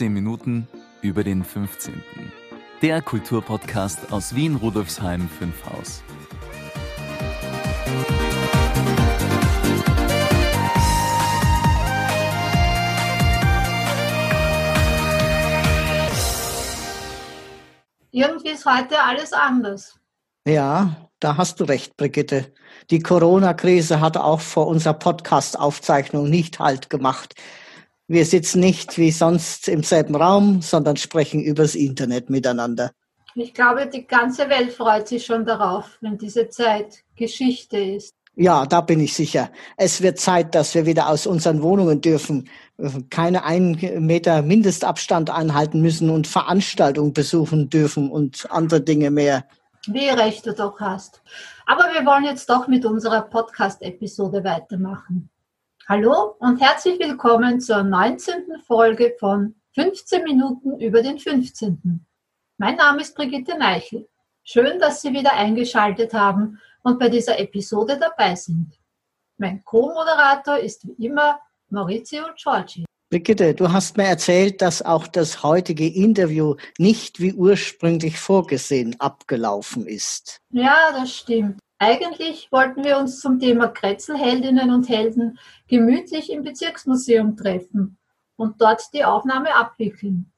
15 Minuten über den 15. Der Kulturpodcast aus Wien Rudolfsheim 5 Haus. Irgendwie ist heute alles anders. Ja, da hast du recht, Brigitte. Die Corona-Krise hat auch vor unserer Podcast-Aufzeichnung nicht Halt gemacht. Wir sitzen nicht wie sonst im selben Raum, sondern sprechen übers Internet miteinander. Ich glaube, die ganze Welt freut sich schon darauf, wenn diese Zeit Geschichte ist. Ja, da bin ich sicher. Es wird Zeit, dass wir wieder aus unseren Wohnungen dürfen, keine einen Meter Mindestabstand einhalten müssen und Veranstaltungen besuchen dürfen und andere Dinge mehr. Wie recht du doch hast. Aber wir wollen jetzt doch mit unserer Podcast-Episode weitermachen. Hallo und herzlich willkommen zur 19. Folge von 15 Minuten über den 15. Mein Name ist Brigitte Neichel. Schön, dass Sie wieder eingeschaltet haben und bei dieser Episode dabei sind. Mein Co-Moderator ist wie immer Maurizio Giorgi. Brigitte, du hast mir erzählt, dass auch das heutige Interview nicht wie ursprünglich vorgesehen abgelaufen ist. Ja, das stimmt. Eigentlich wollten wir uns zum Thema Kretzelheldinnen und Helden gemütlich im Bezirksmuseum treffen und dort die Aufnahme abwickeln.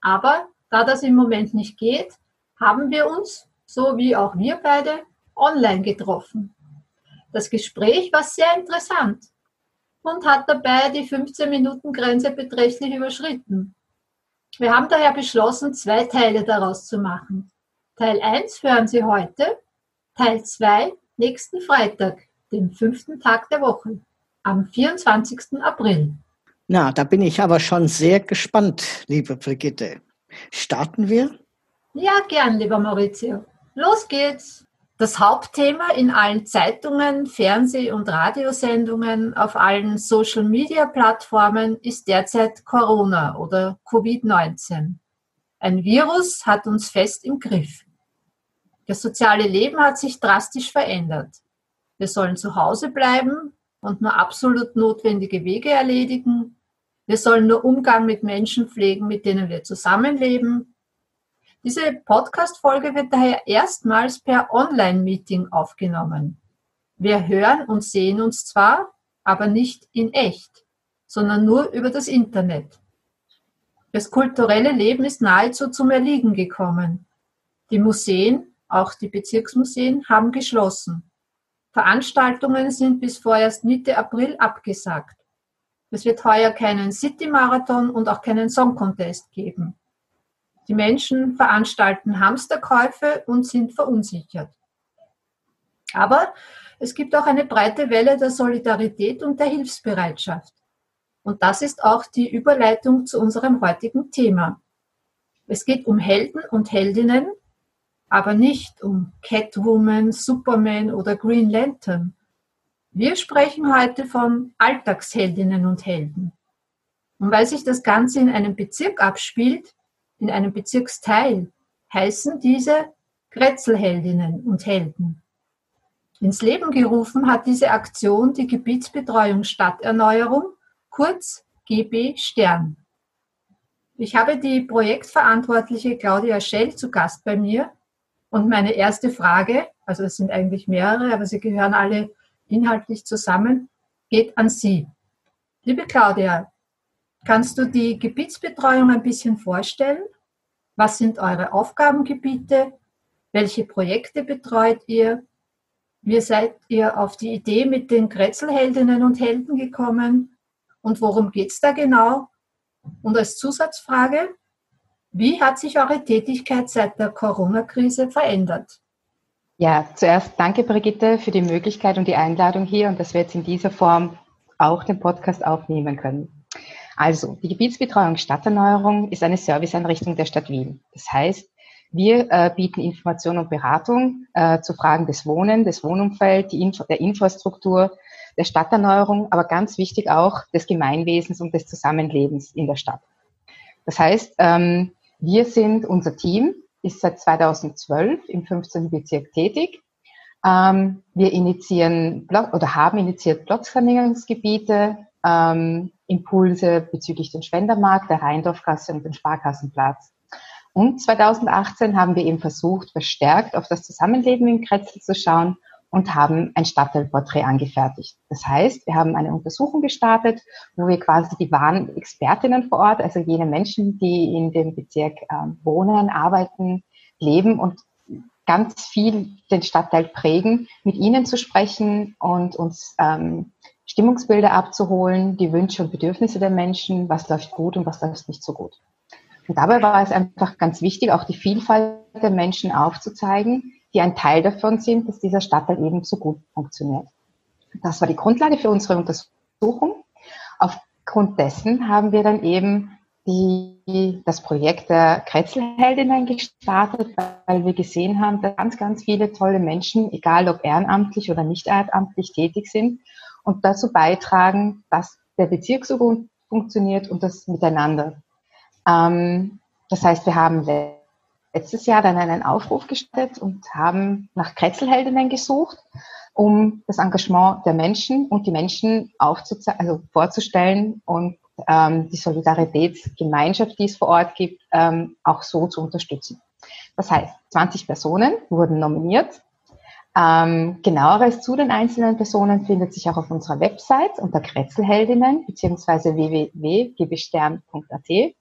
Aber da das im Moment nicht geht, haben wir uns, so wie auch wir beide, online getroffen. Das Gespräch war sehr interessant und hat dabei die 15-Minuten-Grenze beträchtlich überschritten. Wir haben daher beschlossen, zwei Teile daraus zu machen. Teil 1 hören Sie heute, Teil 2 nächsten Freitag, dem fünften Tag der Woche, am 24. April. Na, da bin ich aber schon sehr gespannt, liebe Brigitte. Starten wir? Ja, gern, lieber Maurizio. Los geht's! Das Hauptthema in allen Zeitungen, Fernseh- und Radiosendungen, auf allen Social-Media-Plattformen ist derzeit Corona oder Covid-19. Ein Virus hat uns fest im Griff. Das soziale Leben hat sich drastisch verändert. Wir sollen zu Hause bleiben und nur absolut notwendige Wege erledigen. Wir sollen nur Umgang mit Menschen pflegen, mit denen wir zusammenleben. Diese Podcast-Folge wird daher erstmals per Online-Meeting aufgenommen. Wir hören und sehen uns zwar, aber nicht in echt, sondern nur über das Internet. Das kulturelle Leben ist nahezu zum Erliegen gekommen. Die Museen, auch die Bezirksmuseen, haben geschlossen. Veranstaltungen sind bis vorerst Mitte April abgesagt. Es wird heuer keinen City-Marathon und auch keinen Song Contest geben. Die Menschen veranstalten Hamsterkäufe und sind verunsichert. Aber es gibt auch eine breite Welle der Solidarität und der Hilfsbereitschaft. Und das ist auch die Überleitung zu unserem heutigen Thema. Es geht um Helden und Heldinnen, aber nicht um Catwoman, Superman oder Green Lantern. Wir sprechen heute von Alltagsheldinnen und Helden. Und weil sich das Ganze in einem Bezirk abspielt, in einem Bezirksteil heißen diese Grätzelheldinnen und Helden. Ins Leben gerufen hat diese Aktion die Gebietsbetreuung Stadterneuerung, kurz GB Stern. Ich habe die Projektverantwortliche Claudia Schell zu Gast bei mir und meine erste Frage, also es sind eigentlich mehrere, aber sie gehören alle inhaltlich zusammen, geht an Sie. Liebe Claudia, Kannst du die Gebietsbetreuung ein bisschen vorstellen? Was sind eure Aufgabengebiete? Welche Projekte betreut ihr? Wie seid ihr auf die Idee mit den Kretzelheldinnen und Helden gekommen? Und worum geht es da genau? Und als Zusatzfrage, wie hat sich eure Tätigkeit seit der Corona-Krise verändert? Ja, zuerst danke Brigitte für die Möglichkeit und die Einladung hier und dass wir jetzt in dieser Form auch den Podcast aufnehmen können. Also, die Gebietsbetreuung Stadterneuerung ist eine Serviceeinrichtung der Stadt Wien. Das heißt, wir äh, bieten Information und Beratung äh, zu Fragen des Wohnen, des Wohnumfelds, Info der Infrastruktur, der Stadterneuerung, aber ganz wichtig auch des Gemeinwesens und des Zusammenlebens in der Stadt. Das heißt, ähm, wir sind, unser Team ist seit 2012 im 15. Bezirk tätig. Ähm, wir initiieren oder haben initiiert Platzsanierungsgebiete, ähm, Impulse bezüglich den Spendermarkt, der Rheindorfgasse und den Sparkassenplatz. Und 2018 haben wir eben versucht, verstärkt auf das Zusammenleben in Kretzel zu schauen und haben ein Stadtteilporträt angefertigt. Das heißt, wir haben eine Untersuchung gestartet, wo wir quasi die wahren Expertinnen vor Ort, also jene Menschen, die in dem Bezirk äh, wohnen, arbeiten, leben und ganz viel den Stadtteil prägen, mit ihnen zu sprechen und uns ähm, Stimmungsbilder abzuholen, die Wünsche und Bedürfnisse der Menschen, was läuft gut und was läuft nicht so gut. Und dabei war es einfach ganz wichtig, auch die Vielfalt der Menschen aufzuzeigen, die ein Teil davon sind, dass dieser Stadtteil eben so gut funktioniert. Das war die Grundlage für unsere Untersuchung. Aufgrund dessen haben wir dann eben die, das Projekt der Kretzelheldinnen gestartet, weil wir gesehen haben, dass ganz, ganz viele tolle Menschen, egal ob ehrenamtlich oder nicht ehrenamtlich tätig sind und dazu beitragen, dass der Bezirk so gut funktioniert und das Miteinander. Ähm, das heißt, wir haben letztes Jahr dann einen Aufruf gestartet und haben nach Kretzelheldinnen gesucht, um das Engagement der Menschen und die Menschen also vorzustellen und ähm, die Solidaritätsgemeinschaft, die es vor Ort gibt, ähm, auch so zu unterstützen. Das heißt, 20 Personen wurden nominiert. Ähm, genaueres zu den einzelnen Personen findet sich auch auf unserer Website unter Kretzelheldinnen bzw. www.gbstern.at.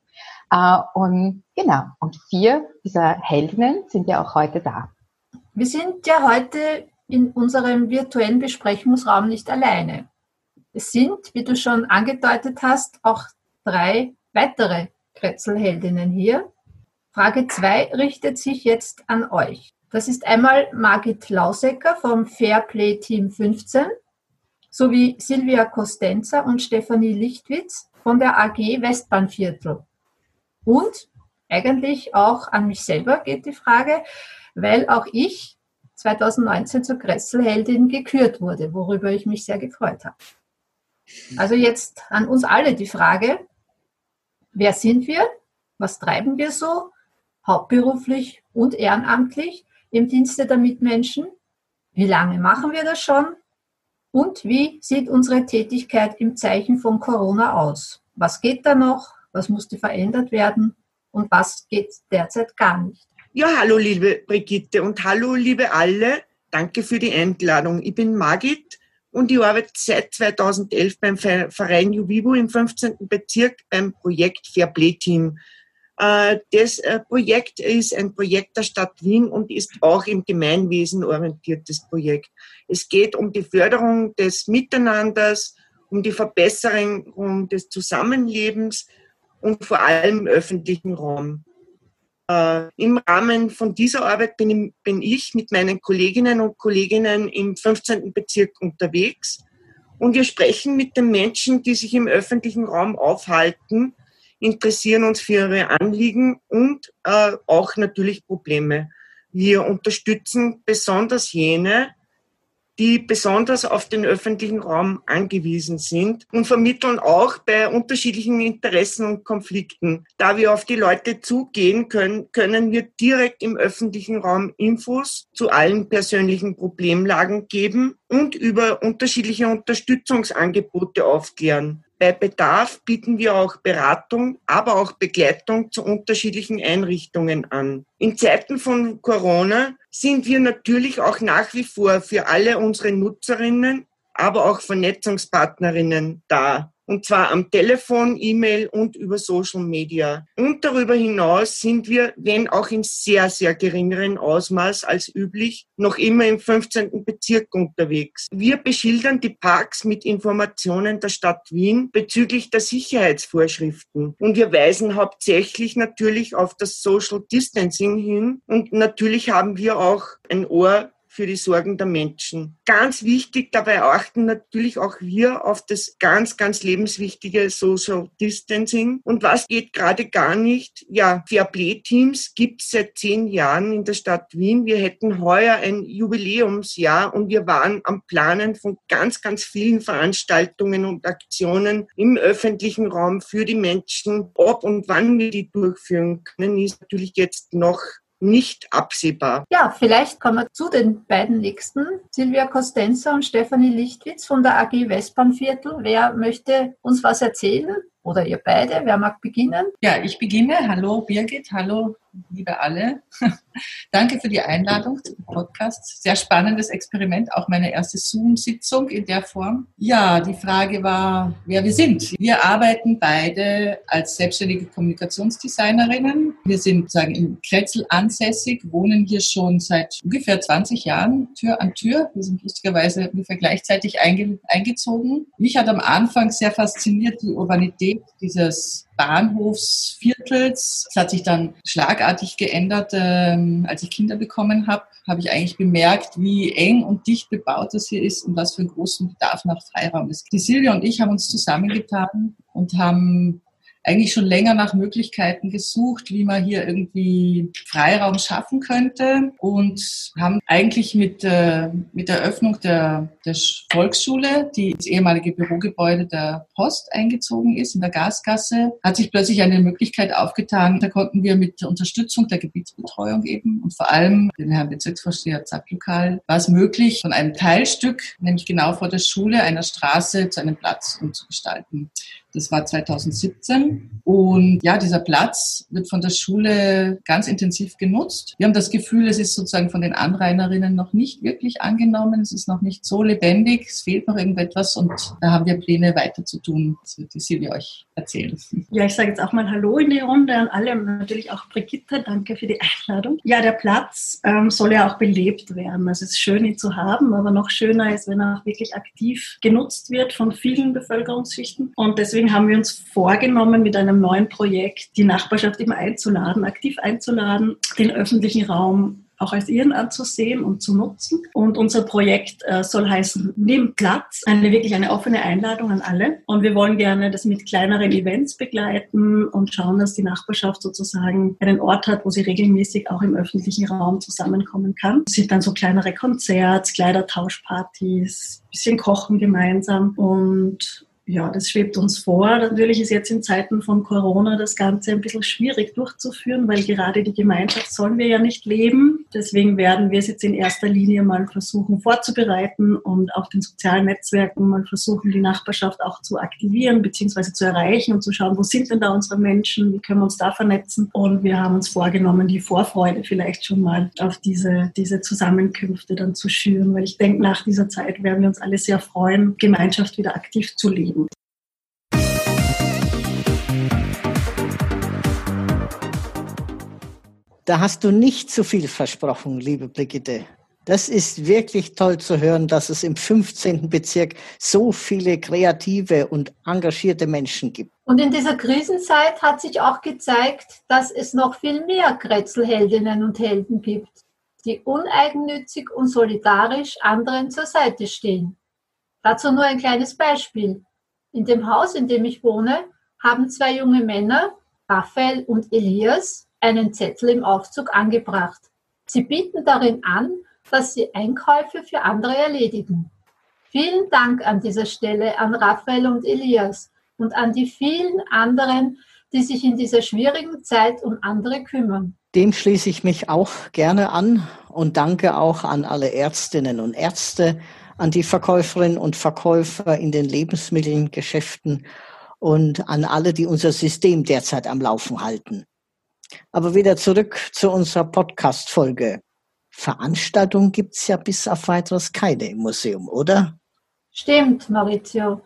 Äh, und genau, und vier dieser Heldinnen sind ja auch heute da. Wir sind ja heute in unserem virtuellen Besprechungsraum nicht alleine. Es sind, wie du schon angedeutet hast, auch drei weitere Kretzelheldinnen hier. Frage 2 richtet sich jetzt an euch. Das ist einmal Margit Lausecker vom Fairplay Team 15 sowie Silvia Costenza und Stefanie Lichtwitz von der AG Westbahnviertel. Und eigentlich auch an mich selber geht die Frage, weil auch ich 2019 zur Kresselheldin gekürt wurde, worüber ich mich sehr gefreut habe. Also jetzt an uns alle die Frage, wer sind wir? Was treiben wir so? Hauptberuflich und ehrenamtlich im Dienste der Mitmenschen? Wie lange machen wir das schon? Und wie sieht unsere Tätigkeit im Zeichen von Corona aus? Was geht da noch? Was musste verändert werden? Und was geht derzeit gar nicht? Ja, hallo liebe Brigitte und hallo liebe alle. Danke für die Einladung. Ich bin Margit und ich arbeite seit 2011 beim Verein Juvivo im 15. Bezirk beim Projekt Fairplay Team. Äh, das äh, Projekt ist ein Projekt der Stadt Wien und ist auch im Gemeinwesen orientiertes Projekt. Es geht um die Förderung des Miteinanders, um die Verbesserung des Zusammenlebens und vor allem im öffentlichen Raum. Äh, Im Rahmen von dieser Arbeit bin ich, bin ich mit meinen Kolleginnen und Kollegen im 15. Bezirk unterwegs und wir sprechen mit den Menschen, die sich im öffentlichen Raum aufhalten, interessieren uns für ihre Anliegen und äh, auch natürlich Probleme. Wir unterstützen besonders jene, die besonders auf den öffentlichen Raum angewiesen sind und vermitteln auch bei unterschiedlichen Interessen und Konflikten. Da wir auf die Leute zugehen können, können wir direkt im öffentlichen Raum Infos zu allen persönlichen Problemlagen geben und über unterschiedliche Unterstützungsangebote aufklären. Bei Bedarf bieten wir auch Beratung, aber auch Begleitung zu unterschiedlichen Einrichtungen an. In Zeiten von Corona sind wir natürlich auch nach wie vor für alle unsere Nutzerinnen, aber auch Vernetzungspartnerinnen da und zwar am Telefon, E-Mail und über Social Media. Und darüber hinaus sind wir, wenn auch in sehr, sehr geringeren Ausmaß als üblich, noch immer im 15. Bezirk unterwegs. Wir beschildern die Parks mit Informationen der Stadt Wien bezüglich der Sicherheitsvorschriften. Und wir weisen hauptsächlich natürlich auf das Social Distancing hin. Und natürlich haben wir auch ein Ohr für die Sorgen der Menschen. Ganz wichtig, dabei achten natürlich auch wir auf das ganz, ganz lebenswichtige Social Distancing. Und was geht gerade gar nicht? Ja, Fairplay-Teams gibt es seit zehn Jahren in der Stadt Wien. Wir hätten heuer ein Jubiläumsjahr und wir waren am Planen von ganz, ganz vielen Veranstaltungen und Aktionen im öffentlichen Raum für die Menschen. Ob und wann wir die durchführen können, ist natürlich jetzt noch nicht absehbar. Ja, vielleicht kommen wir zu den beiden nächsten, Silvia Costenza und Stefanie Lichtwitz von der AG Westbahnviertel. Wer möchte uns was erzählen? Oder ihr beide, wer mag beginnen? Ja, ich beginne. Hallo Birgit, hallo liebe alle. Danke für die Einladung zum Podcast. Sehr spannendes Experiment, auch meine erste Zoom-Sitzung in der Form. Ja, die Frage war, wer wir sind. Wir arbeiten beide als selbstständige Kommunikationsdesignerinnen. Wir sind sagen in Kretzel ansässig, wohnen hier schon seit ungefähr 20 Jahren Tür an Tür. Wir sind lustigerweise ungefähr gleichzeitig einge eingezogen. Mich hat am Anfang sehr fasziniert die Urbanität dieses Bahnhofsviertels. Es hat sich dann schlagartig geändert. Ähm, als ich Kinder bekommen habe, habe ich eigentlich bemerkt, wie eng und dicht bebaut das hier ist und was für einen großen Bedarf nach Freiraum ist. Die Silvia und ich haben uns zusammengetan und haben eigentlich schon länger nach Möglichkeiten gesucht, wie man hier irgendwie Freiraum schaffen könnte und haben eigentlich mit, äh, mit der Öffnung der, der Volksschule, die ins ehemalige Bürogebäude der Post eingezogen ist, in der Gasgasse, hat sich plötzlich eine Möglichkeit aufgetan. Da konnten wir mit Unterstützung der Gebietsbetreuung eben und vor allem den Herrn Bezirksvorsteher Zapplokal war es möglich, von einem Teilstück, nämlich genau vor der Schule, einer Straße zu einem Platz umzugestalten. Das war 2017. Und ja, dieser Platz wird von der Schule ganz intensiv genutzt. Wir haben das Gefühl, es ist sozusagen von den Anrainerinnen noch nicht wirklich angenommen. Es ist noch nicht so lebendig. Es fehlt noch irgendetwas und da haben wir Pläne weiter zu tun. Das wird die Silvia euch erzählen. Ja, ich sage jetzt auch mal Hallo in die Runde an alle und natürlich auch Brigitte. Danke für die Einladung. Ja, der Platz ähm, soll ja auch belebt werden. Also es ist schön, ihn zu haben, aber noch schöner ist, wenn er auch wirklich aktiv genutzt wird von vielen Bevölkerungsschichten. Und deswegen deswegen haben wir uns vorgenommen, mit einem neuen Projekt die Nachbarschaft eben einzuladen, aktiv einzuladen, den öffentlichen Raum auch als ihren anzusehen und zu nutzen. Und unser Projekt äh, soll heißen Nimm Platz, eine wirklich eine offene Einladung an alle. Und wir wollen gerne das mit kleineren Events begleiten und schauen, dass die Nachbarschaft sozusagen einen Ort hat, wo sie regelmäßig auch im öffentlichen Raum zusammenkommen kann. Es sind dann so kleinere Konzerts, Kleidertauschpartys, bisschen kochen gemeinsam und ja, das schwebt uns vor. Natürlich ist jetzt in Zeiten von Corona das Ganze ein bisschen schwierig durchzuführen, weil gerade die Gemeinschaft sollen wir ja nicht leben. Deswegen werden wir es jetzt in erster Linie mal versuchen vorzubereiten und auf den sozialen Netzwerken mal versuchen, die Nachbarschaft auch zu aktivieren bzw. zu erreichen und zu schauen, wo sind denn da unsere Menschen, wie können wir uns da vernetzen. Und wir haben uns vorgenommen, die Vorfreude vielleicht schon mal auf diese, diese Zusammenkünfte dann zu schüren, weil ich denke, nach dieser Zeit werden wir uns alle sehr freuen, Gemeinschaft wieder aktiv zu leben. Da hast du nicht zu viel versprochen, liebe Brigitte. Das ist wirklich toll zu hören, dass es im 15. Bezirk so viele kreative und engagierte Menschen gibt. Und in dieser Krisenzeit hat sich auch gezeigt, dass es noch viel mehr Kretzelheldinnen und Helden gibt, die uneigennützig und solidarisch anderen zur Seite stehen. Dazu nur ein kleines Beispiel. In dem Haus, in dem ich wohne, haben zwei junge Männer, Raphael und Elias, einen Zettel im Aufzug angebracht. Sie bieten darin an, dass sie Einkäufe für andere erledigen. Vielen Dank an dieser Stelle an Raphael und Elias und an die vielen anderen, die sich in dieser schwierigen Zeit um andere kümmern. Dem schließe ich mich auch gerne an und danke auch an alle Ärztinnen und Ärzte, an die Verkäuferinnen und Verkäufer in den Lebensmittelgeschäften und an alle, die unser System derzeit am Laufen halten. Aber wieder zurück zu unserer Podcast-Folge. Veranstaltungen gibt es ja bis auf weiteres keine im Museum, oder? Stimmt, Maurizio.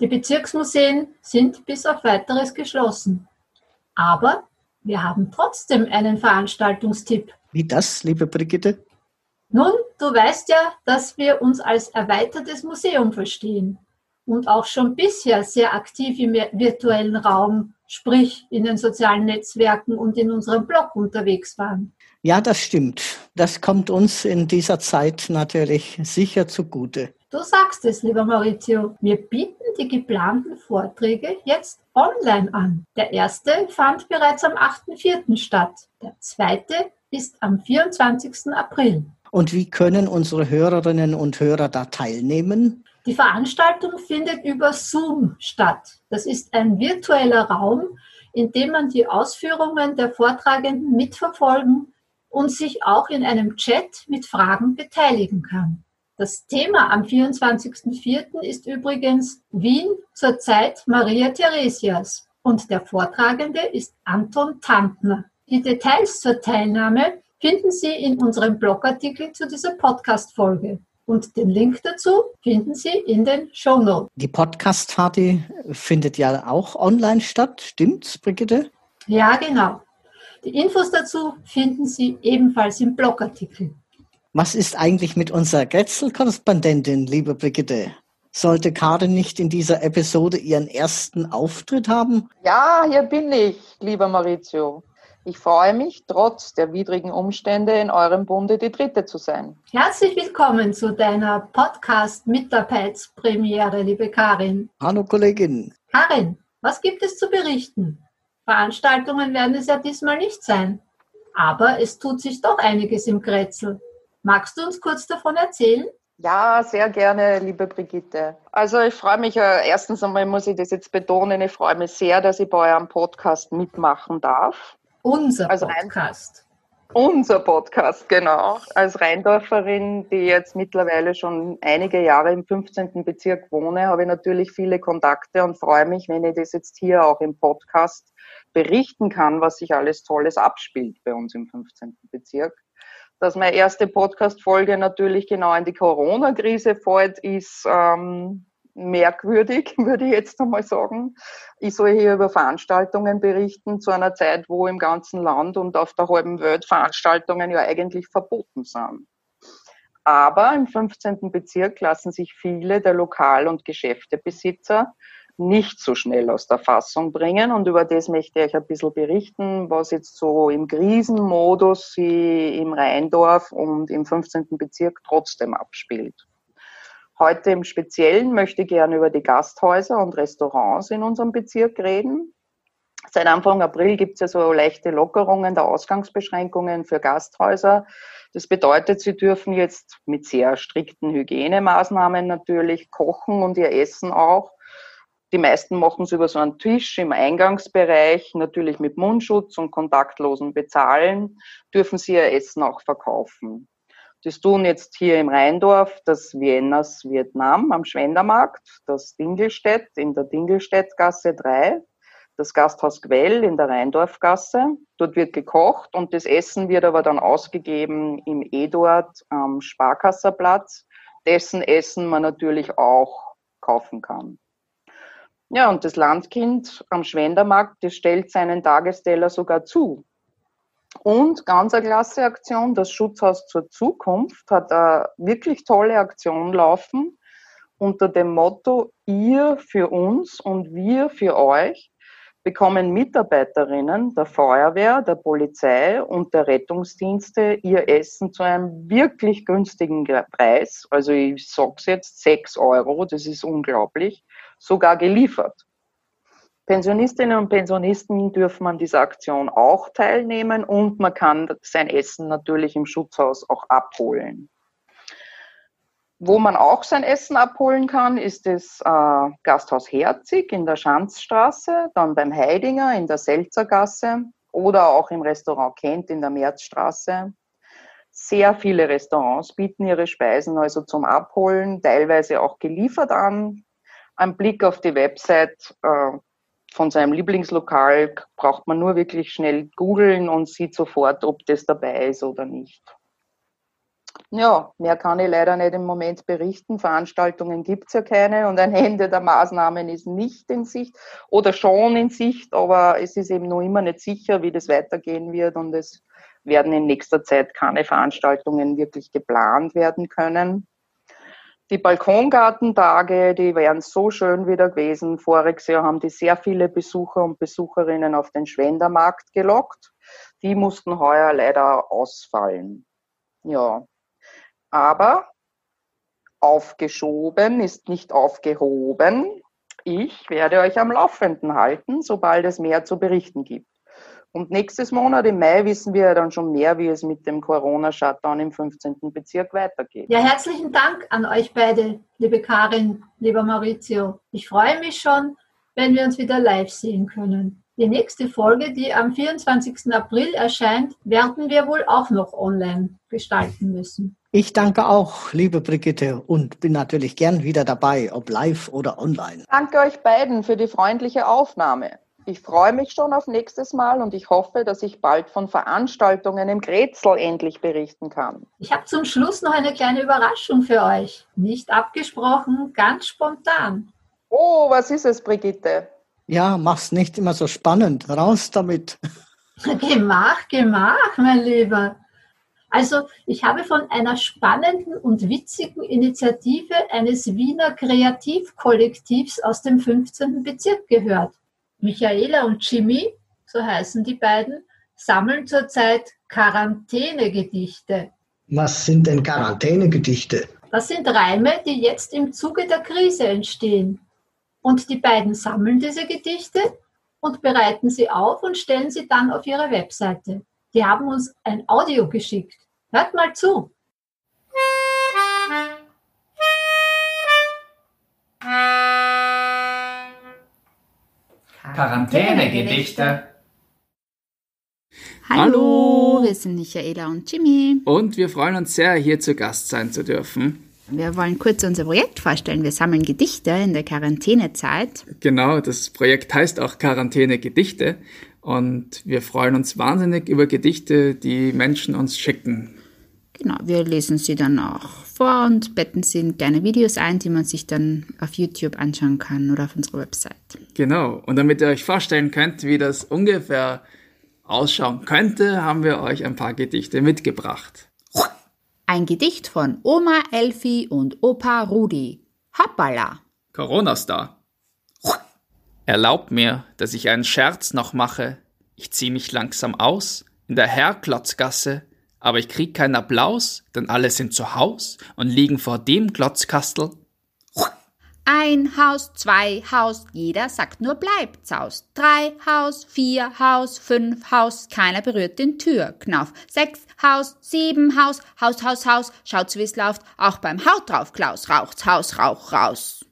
Die Bezirksmuseen sind bis auf weiteres geschlossen. Aber wir haben trotzdem einen Veranstaltungstipp. Wie das, liebe Brigitte? Nun, du weißt ja, dass wir uns als erweitertes Museum verstehen und auch schon bisher sehr aktiv im virtuellen Raum, sprich in den sozialen Netzwerken und in unserem Blog unterwegs waren. Ja, das stimmt. Das kommt uns in dieser Zeit natürlich sicher zugute. Du sagst es, lieber Maurizio. Wir bieten die geplanten Vorträge jetzt online an. Der erste fand bereits am 8.4. statt. Der zweite ist am 24. April. Und wie können unsere Hörerinnen und Hörer da teilnehmen? Die Veranstaltung findet über Zoom statt. Das ist ein virtueller Raum, in dem man die Ausführungen der Vortragenden mitverfolgen und sich auch in einem Chat mit Fragen beteiligen kann. Das Thema am 24.04. ist übrigens Wien zur Zeit Maria Theresias und der Vortragende ist Anton Tantner. Die Details zur Teilnahme finden Sie in unserem Blogartikel zu dieser Podcast-Folge. Und den Link dazu finden Sie in den Show Notes. Die Podcast-Party findet ja auch online statt, stimmt's, Brigitte? Ja, genau. Die Infos dazu finden Sie ebenfalls im Blogartikel. Was ist eigentlich mit unserer Grätzl-Korrespondentin, liebe Brigitte? Sollte Karin nicht in dieser Episode ihren ersten Auftritt haben? Ja, hier bin ich, lieber Maurizio. Ich freue mich, trotz der widrigen Umstände in eurem Bunde die Dritte zu sein. Herzlich willkommen zu deiner Podcast-Mitarbeitspremiere, liebe Karin. Hallo Kollegin. Karin, was gibt es zu berichten? Veranstaltungen werden es ja diesmal nicht sein. Aber es tut sich doch einiges im Grätzl. Magst du uns kurz davon erzählen? Ja, sehr gerne, liebe Brigitte. Also ich freue mich, äh, erstens einmal muss ich das jetzt betonen, ich freue mich sehr, dass ich bei eurem Podcast mitmachen darf. Unser also Podcast. Unser Podcast, genau. Als Rheindorferin, die jetzt mittlerweile schon einige Jahre im 15. Bezirk wohne, habe ich natürlich viele Kontakte und freue mich, wenn ich das jetzt hier auch im Podcast berichten kann, was sich alles Tolles abspielt bei uns im 15. Bezirk. Dass meine erste Podcast-Folge natürlich genau in die Corona-Krise fällt, ist ähm, merkwürdig, würde ich jetzt einmal sagen. Ich soll hier über Veranstaltungen berichten zu einer Zeit, wo im ganzen Land und auf der halben Welt Veranstaltungen ja eigentlich verboten sind. Aber im 15. Bezirk lassen sich viele der Lokal- und Geschäftebesitzer nicht so schnell aus der Fassung bringen. Und über das möchte ich ein bisschen berichten, was jetzt so im Krisenmodus im Rheindorf und im 15. Bezirk trotzdem abspielt. Heute im Speziellen möchte ich gerne über die Gasthäuser und Restaurants in unserem Bezirk reden. Seit Anfang April gibt es ja so leichte Lockerungen der Ausgangsbeschränkungen für Gasthäuser. Das bedeutet, sie dürfen jetzt mit sehr strikten Hygienemaßnahmen natürlich kochen und ihr Essen auch. Die meisten machen es über so einen Tisch im Eingangsbereich, natürlich mit Mundschutz und kontaktlosen Bezahlen, dürfen sie ihr Essen auch verkaufen. Das tun jetzt hier im Rheindorf das Viennas Vietnam am Schwendermarkt, das Dingelstädt in der Dingelstädtgasse 3, das Gasthaus Quell in der Rheindorfgasse. Dort wird gekocht und das Essen wird aber dann ausgegeben im Eduard am Sparkasserplatz, dessen Essen man natürlich auch kaufen kann. Ja, und das Landkind am Schwendermarkt, das stellt seinen Tagesteller sogar zu. Und ganz eine klasse Aktion, das Schutzhaus zur Zukunft hat eine wirklich tolle Aktion laufen unter dem Motto Ihr für uns und wir für euch bekommen Mitarbeiterinnen der Feuerwehr, der Polizei und der Rettungsdienste ihr Essen zu einem wirklich günstigen Preis. Also ich sag's jetzt, sechs Euro, das ist unglaublich, sogar geliefert. Pensionistinnen und Pensionisten dürfen an dieser Aktion auch teilnehmen und man kann sein Essen natürlich im Schutzhaus auch abholen. Wo man auch sein Essen abholen kann, ist das äh, Gasthaus Herzig in der Schanzstraße, dann beim Heidinger in der Selzergasse oder auch im Restaurant Kent in der Märzstraße. Sehr viele Restaurants bieten ihre Speisen also zum Abholen, teilweise auch geliefert an. Ein Blick auf die Website äh, von seinem Lieblingslokal braucht man nur wirklich schnell googeln und sieht sofort, ob das dabei ist oder nicht. Ja, mehr kann ich leider nicht im Moment berichten. Veranstaltungen gibt es ja keine und ein Ende der Maßnahmen ist nicht in Sicht oder schon in Sicht, aber es ist eben noch immer nicht sicher, wie das weitergehen wird und es werden in nächster Zeit keine Veranstaltungen wirklich geplant werden können. Die Balkongartentage, die wären so schön wieder gewesen. Voriges Jahr haben die sehr viele Besucher und Besucherinnen auf den Schwendermarkt gelockt. Die mussten heuer leider ausfallen. Ja. Aber aufgeschoben ist nicht aufgehoben. Ich werde euch am Laufenden halten, sobald es mehr zu berichten gibt. Und nächstes Monat im Mai wissen wir dann schon mehr, wie es mit dem Corona-Shutdown im 15. Bezirk weitergeht. Ja, herzlichen Dank an euch beide, liebe Karin, lieber Maurizio. Ich freue mich schon, wenn wir uns wieder live sehen können. Die nächste Folge, die am 24. April erscheint, werden wir wohl auch noch online gestalten müssen. Ich danke auch, liebe Brigitte, und bin natürlich gern wieder dabei, ob live oder online. Danke euch beiden für die freundliche Aufnahme. Ich freue mich schon auf nächstes Mal und ich hoffe, dass ich bald von Veranstaltungen im Grätzl endlich berichten kann. Ich habe zum Schluss noch eine kleine Überraschung für euch. Nicht abgesprochen, ganz spontan. Oh, was ist es, Brigitte? Ja, mach's nicht immer so spannend. Raus damit. Gemach, gemach, mein Lieber. Also, ich habe von einer spannenden und witzigen Initiative eines Wiener Kreativkollektivs aus dem 15. Bezirk gehört. Michaela und Jimmy, so heißen die beiden, sammeln zurzeit Quarantänegedichte. Was sind denn Quarantänegedichte? Das sind Reime, die jetzt im Zuge der Krise entstehen. Und die beiden sammeln diese Gedichte und bereiten sie auf und stellen sie dann auf ihre Webseite. Die haben uns ein Audio geschickt. Hört mal zu. Quarantänegedichte. Hallo, Hallo. wir sind Michaela und Jimmy. Und wir freuen uns sehr, hier zu Gast sein zu dürfen. Wir wollen kurz unser Projekt vorstellen. Wir sammeln Gedichte in der Quarantänezeit. Genau, das Projekt heißt auch Quarantäne Gedichte. Und wir freuen uns wahnsinnig über Gedichte, die Menschen uns schicken. Genau, wir lesen sie dann auch vor und betten sie in kleine Videos ein, die man sich dann auf YouTube anschauen kann oder auf unserer Website. Genau, und damit ihr euch vorstellen könnt, wie das ungefähr ausschauen könnte, haben wir euch ein paar Gedichte mitgebracht. Ein Gedicht von Oma Elfi und Opa Rudi. Hoppala! Corona-Star. Erlaubt mir, dass ich einen Scherz noch mache. Ich zieh mich langsam aus in der Herrklotzgasse, aber ich krieg keinen Applaus, denn alle sind zu Haus und liegen vor dem Klotzkastel. Ein Haus, zwei Haus, jeder sagt nur bleibt's aus. Drei Haus, vier Haus, fünf Haus, keiner berührt den Türknauf. Sechs Haus, sieben Haus, Haus, Haus, Haus, schaut's wie's läuft, auch beim Haut drauf, Klaus, raucht's Haus, Rauch raus.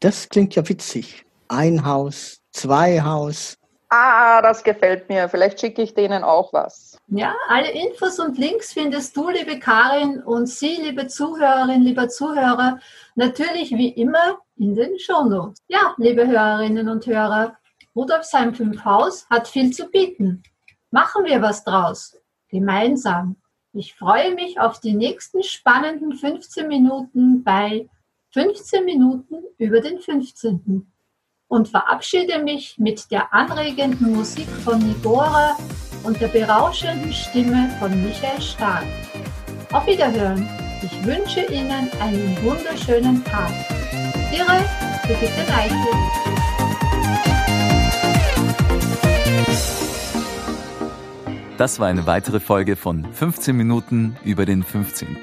Das klingt ja witzig. Ein Haus, zwei Haus. Ah, das gefällt mir. Vielleicht schicke ich denen auch was. Ja, alle Infos und Links findest du, liebe Karin, und Sie, liebe Zuhörerin, lieber Zuhörer, natürlich wie immer in den Shownotes. Ja, liebe Hörerinnen und Hörer, Rudolfsheim 5 Haus hat viel zu bieten. Machen wir was draus. Gemeinsam. Ich freue mich auf die nächsten spannenden 15 Minuten bei 15 Minuten über den 15. Und verabschiede mich mit der anregenden Musik von Nigora und der berauschenden Stimme von Michael Stark. Auf Wiederhören. Ich wünsche Ihnen einen wunderschönen Tag. Ihre Brigitte Neichel. Das war eine weitere Folge von 15 Minuten über den 15.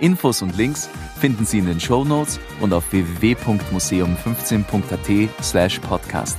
Infos und Links finden Sie in den Show Notes und auf www.museum15.at slash podcast.